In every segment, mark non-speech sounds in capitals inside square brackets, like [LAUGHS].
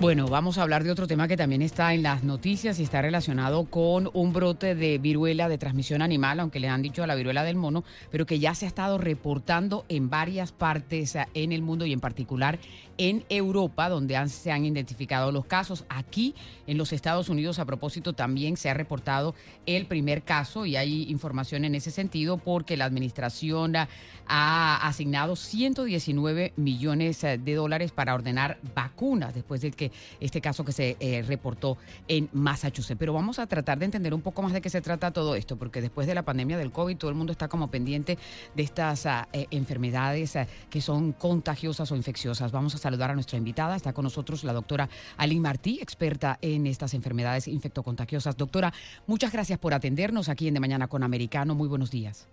Bueno, vamos a hablar de otro tema que también está en las noticias y está relacionado con un brote de viruela de transmisión animal, aunque le han dicho a la viruela del mono, pero que ya se ha estado reportando en varias partes eh, en el mundo y en particular en Europa, donde se han identificado los casos. Aquí en los Estados Unidos, a propósito, también se ha reportado el primer caso y hay información en ese sentido porque la administración ha asignado 119 millones eh, de dólares para ordenar vacunas después de que este caso que se eh, reportó en Massachusetts. Pero vamos a tratar de entender un poco más de qué se trata todo esto, porque después de la pandemia del COVID todo el mundo está como pendiente de estas ah, eh, enfermedades ah, que son contagiosas o infecciosas. Vamos a saludar a nuestra invitada. Está con nosotros la doctora Ali Martí, experta en estas enfermedades infectocontagiosas. Doctora, muchas gracias por atendernos aquí en De Mañana con Americano. Muy buenos días.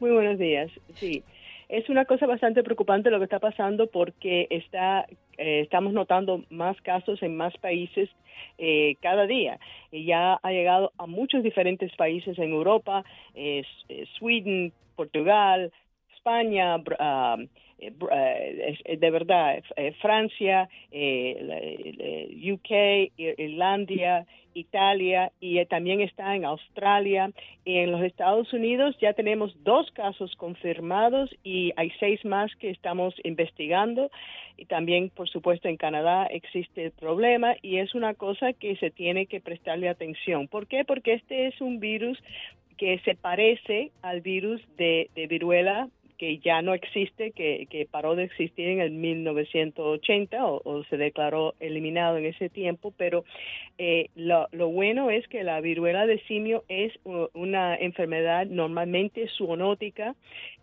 Muy buenos días. Sí, es una cosa bastante preocupante lo que está pasando porque está, eh, estamos notando más casos en más países eh, cada día. Y ya ha llegado a muchos diferentes países en Europa, eh, Sweden, Portugal, España, uh, de verdad, Francia, UK, Irlanda, Italia y también está en Australia. Y en los Estados Unidos ya tenemos dos casos confirmados y hay seis más que estamos investigando. Y también, por supuesto, en Canadá existe el problema y es una cosa que se tiene que prestarle atención. ¿Por qué? Porque este es un virus que se parece al virus de, de viruela que ya no existe, que, paró de existir en el 1980 o, o, se declaró eliminado en ese tiempo, pero eh, lo, bueno es que la viruela de simio es una enfermedad normalmente zoonótica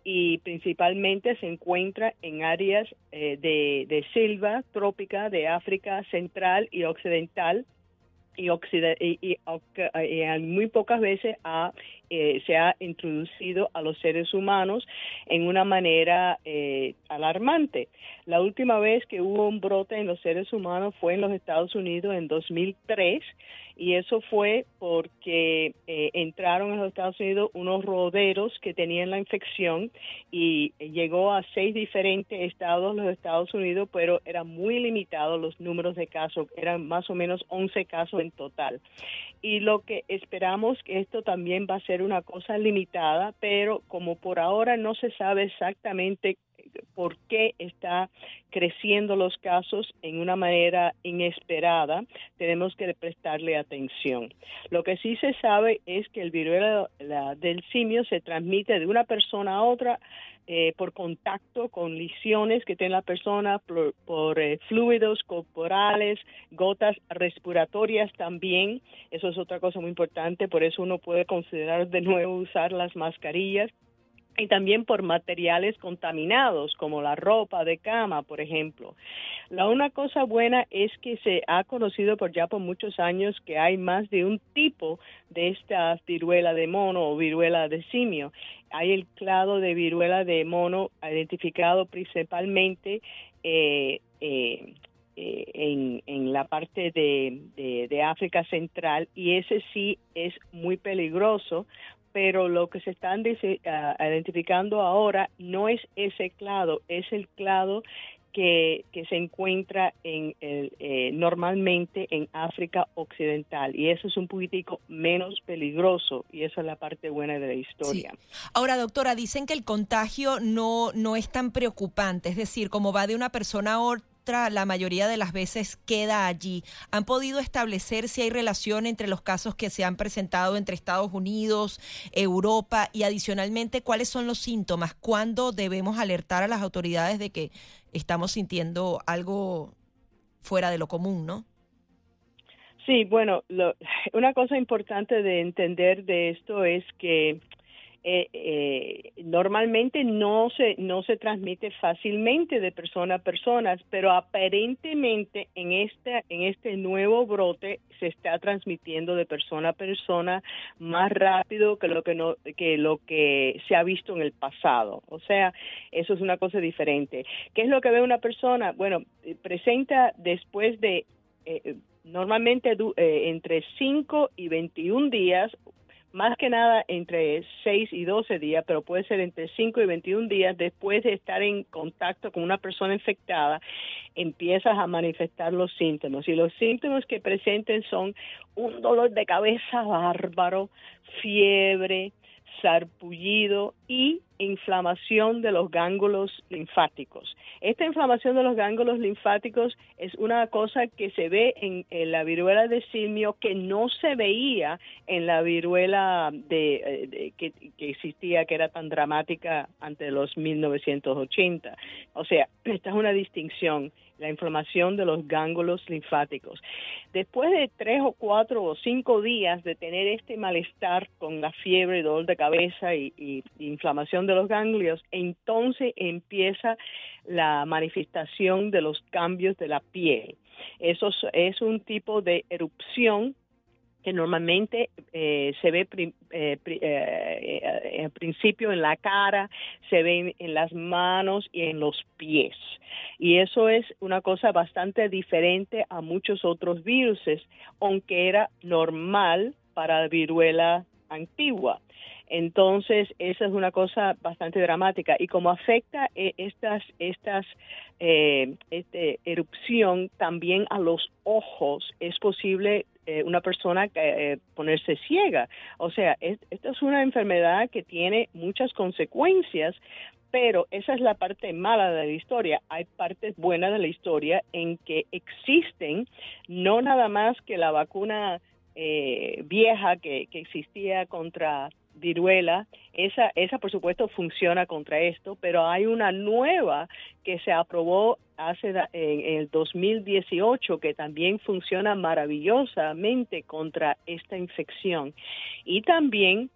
y principalmente se encuentra en áreas eh, de, selva trópica de África central y occidental y, y, y, muy pocas veces ha, eh, se ha introducido a los seres humanos en una manera eh, alarmante. La última vez que hubo un brote en los seres humanos fue en los Estados Unidos en 2003 y eso fue porque eh, entraron en los Estados Unidos unos roderos que tenían la infección y llegó a seis diferentes estados los Estados Unidos, pero era muy limitado los números de casos, eran más o menos 11 casos en total. Y lo que esperamos que esto también va a ser una cosa limitada, pero como por ahora no se sabe exactamente por qué está creciendo los casos en una manera inesperada, tenemos que prestarle atención. Lo que sí se sabe es que el virus del simio se transmite de una persona a otra eh, por contacto con lesiones que tiene la persona, por, eh, fluidos corporales, gotas respiratorias también. Eso es otra cosa muy importante, por eso uno puede considerar de nuevo usar las mascarillas y también por materiales contaminados como la ropa de cama, por ejemplo. La una cosa buena es que se ha conocido por ya por muchos años que hay más de un tipo de esta viruela de mono o viruela de simio. Hay el clado de viruela de mono identificado principalmente eh, eh, eh, en, en, la parte de, de, de, África Central y ese sí es muy peligroso pero lo que se están ah, identificando ahora no es ese clado, es el clado que, que se encuentra en el, eh, normalmente en África Occidental y eso es un poquitico menos peligroso y esa es la parte buena de la historia. Ahora, doctora, dicen que el contagio no, no es tan preocupante, es decir, como va de una persona a otra, la mayoría de las veces queda allí. ¿Han podido establecer si hay relación entre los casos que se han presentado entre Estados Unidos, Europa y adicionalmente cuáles son los síntomas? ¿Cuándo debemos alertar a las autoridades de que estamos sintiendo algo fuera de lo común, ¿no? Sí, bueno, una cosa importante de entender de esto es que eh, eh, normalmente no se no se transmite fácilmente de persona a persona, pero aparentemente en este en este nuevo brote se está transmitiendo de persona a persona más rápido que lo que no que lo que se ha visto en el pasado. O sea, eso es una cosa diferente. ¿Qué es lo que ve una persona? Bueno, eh, presenta después de eh, normalmente eh, entre 5 y 21 días más que nada entre 6 y 12 días, pero puede ser entre 5 y 21 días después de estar en contacto con una persona infectada, empiezas a manifestar los síntomas. Y los síntomas que presenten son un dolor de cabeza bárbaro, fiebre, sarpullido y inflamación de los gángulos linfáticos. Esta inflamación de los gángulos linfáticos es una cosa que se ve en, la viruela de simio que no se veía en la viruela de, eh, que, existía, que era tan dramática ante los 1980. O sea, [CLEARS THROAT] esta es una distinción la inflamación de los gángulos linfáticos. Después de tres o cuatro o cinco días de tener este malestar con la fiebre, dolor de cabeza y, inflamación de los ganglios, entonces empieza la manifestación de los cambios de la piel. Eso es un tipo de erupción que normalmente eh, se ve eh, eh, en principio en la cara, se ve en, las manos y en los pies. Y eso es una cosa bastante diferente a muchos otros virus, aunque era normal para la viruela antigua. Entonces, esa es una cosa bastante dramática. Y como afecta estas, estas este, erupción también a los ojos, es posible eh, una persona eh, ponerse ciega. O sea, esta es una enfermedad que tiene muchas consecuencias, pero esa es la parte mala de la historia. Hay partes buenas de la historia en que existen no nada más que la vacuna eh, vieja que, que existía contra viruela, esa, esa por supuesto funciona contra esto, pero hay una nueva que se aprobó hace en el 2018 que también funciona maravillosamente contra esta infección. Y también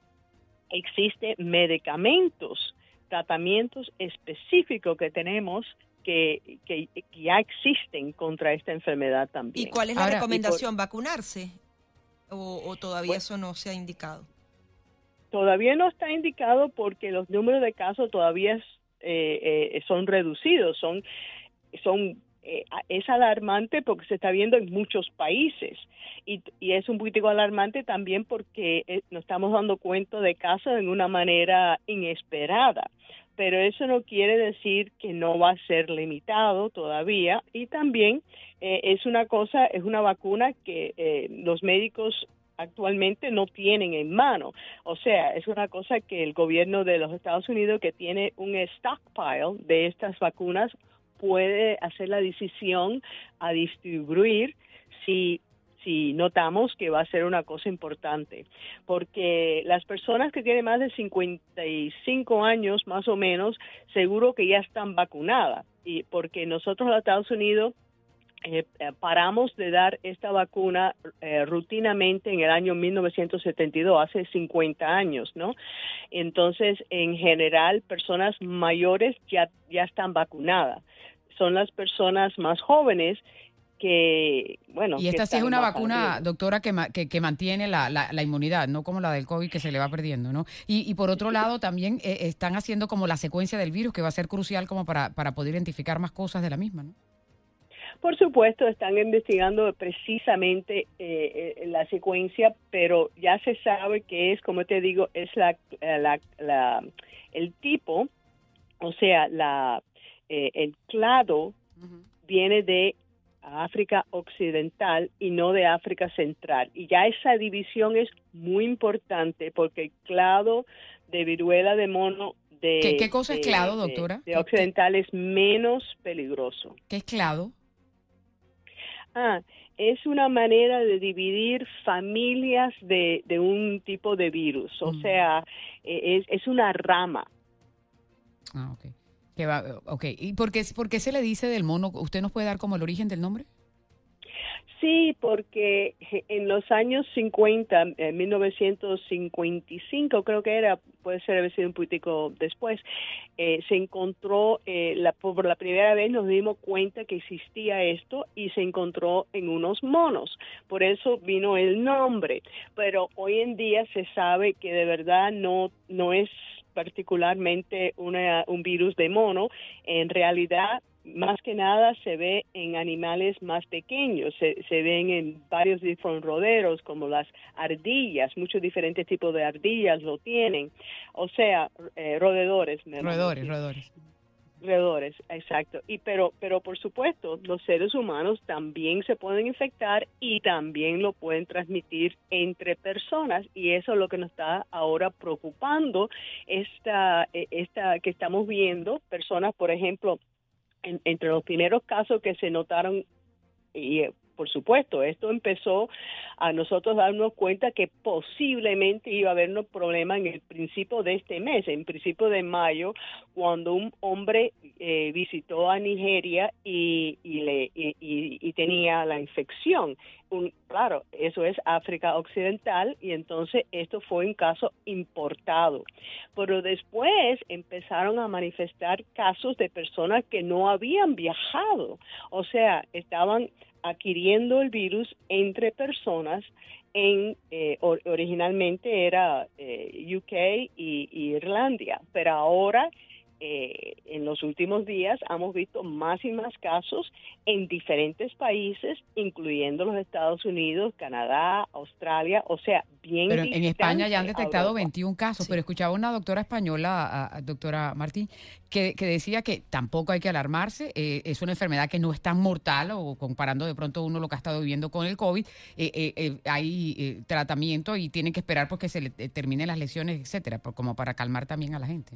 existen medicamentos, tratamientos específicos que tenemos que, que, ya existen contra esta enfermedad también. ¿Y cuál es la recomendación? ¿Vacunarse? ¿O, todavía eso no se ha indicado? Todavía no está indicado porque los números de casos todavía eh, eh, son reducidos, son, son eh, es alarmante porque se está viendo en muchos países y, y es un poquitico alarmante también porque nos estamos dando cuenta de casos en una manera inesperada pero eso no quiere decir que no va a ser limitado todavía y también es una cosa es una vacuna que los médicos actualmente no tienen en mano. O sea, es una cosa que el gobierno de los Estados Unidos que tiene un stockpile de estas vacunas puede hacer la decisión a distribuir si si notamos que va a ser una cosa importante, porque las personas que tienen más de 55 años más o menos, seguro que ya están vacunadas, y porque nosotros en Estados Unidos eh, paramos de dar esta vacuna eh, rutinamente en el año 1972, hace 50 años, ¿no? Entonces, en general, personas mayores ya, ya están vacunadas. Son las personas más jóvenes que, bueno... Y esta sí es una vacuna, doctora, que, que, mantiene la, la, inmunidad, no como la del COVID que se le va perdiendo, ¿no? Y, y por otro lado, también están haciendo como la secuencia del virus, que va a ser crucial como para, para poder identificar más cosas de la misma, ¿no? Por supuesto, están investigando precisamente eh, eh, la secuencia, pero ya se sabe que es, como te digo, es la, la, el tipo, o sea, la, eh, el clado viene de África Occidental y no de África Central. Y ya esa división es muy importante porque el clado de viruela de mono de... ¿Qué, cosa es clado, doctora? De, occidental es menos peligroso. ¿Qué es clado? Ah, es una manera de dividir familias de, de un tipo de virus, o mm. sea, e, es, es, una rama. Ah, ok. Que va, okay. ¿Y por qué, por qué se le dice del mono? ¿Usted nos puede dar como el origen del nombre? Sí, porque en los años 50, en 1955 creo que era, puede ser haber sido un poquitico después, eh, se encontró, eh, la, por la primera vez nos dimos cuenta que existía esto y se encontró en unos monos. Por eso vino el nombre. Pero hoy en día se sabe que de verdad no, no es particularmente una, un virus de mono. En realidad más que nada se ve en animales más pequeños, se, ven en varios diferentes roderos como las ardillas, muchos diferentes tipos de ardillas lo tienen, o sea, eh, roedores. Roedores, roedores. Exacto. Y pero, pero por supuesto, los seres humanos también se pueden infectar y también lo pueden transmitir entre personas y eso es lo que nos está ahora preocupando esta, e, esta que estamos viendo personas, por ejemplo, entre los primeros casos que se notaron, y eh, por supuesto, esto empezó a nosotros darnos cuenta que posiblemente iba a haber un problema en el principio de este mes, en principio de mayo, cuando un hombre eh, visitó a Nigeria y, le, y, tenía la infección. Un, claro, eso es África Occidental y entonces esto fue un caso importado. Pero después empezaron a manifestar casos de personas que no habían viajado, o sea, estaban adquiriendo el virus entre personas en eh, originalmente era eh, UK y, y, Irlandia, pero ahora eh, en los últimos días hemos visto más y más casos en diferentes países, incluyendo los Estados Unidos, Canadá, Australia, o sea, bien. Pero en España ya han detectado 21 casos, pero escuchaba una doctora española, doctora Martín, que, decía que tampoco hay que alarmarse, eh, es una enfermedad que no es tan mortal, o comparando de pronto uno lo que ha estado viviendo con el COVID, eh, hay tratamiento y tienen que esperar porque se le terminen las lesiones, etcétera, como para calmar también a la gente.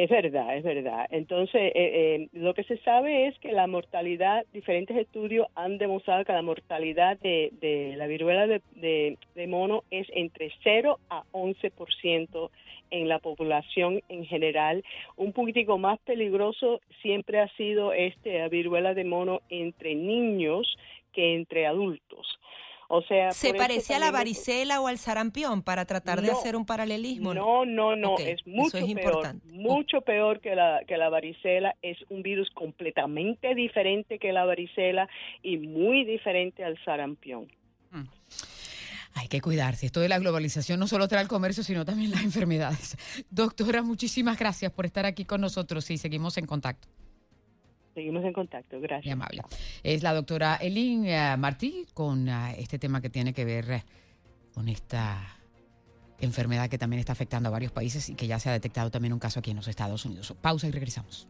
Es verdad, es verdad. Entonces, eh, eh, lo que se sabe es que la mortalidad, diferentes estudios han demostrado que la mortalidad de, la viruela de, mono es entre 0 a 11% en la población en general. Un poquitico más peligroso siempre ha sido este viruela de mono entre niños que entre adultos. O sea, ¿se parece a la varicela o al sarampión para tratar de hacer un paralelismo? No, no, no, es mucho peor, mucho peor que la que la varicela, es un virus completamente diferente que la varicela y muy diferente al sarampión. Mm. Hay que cuidarse. Esto de la globalización no solo trae el comercio, sino también las [LAUGHS] enfermedades. Doctora, muchísimas gracias por estar aquí con nosotros y seguimos en contacto. Seguimos en contacto, gracias. Amable. Es la doctora Elin eh, Martí con eh, este tema que tiene que ver eh, con esta enfermedad que también está afectando a varios países y que ya se ha detectado también un caso aquí en los Estados Unidos. Pausa y regresamos.